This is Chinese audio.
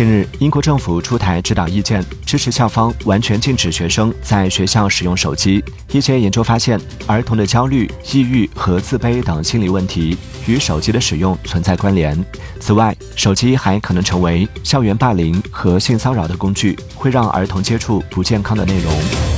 近日英国政府出台指导意见支持校方完全禁止学生在学校使用手机。一些研究发现儿童的焦虑抑郁和自卑等心理问题与手机的使用存在关联。此外手机还可能成为校园霸凌和性骚扰的工具会让儿童接触不健康的内容。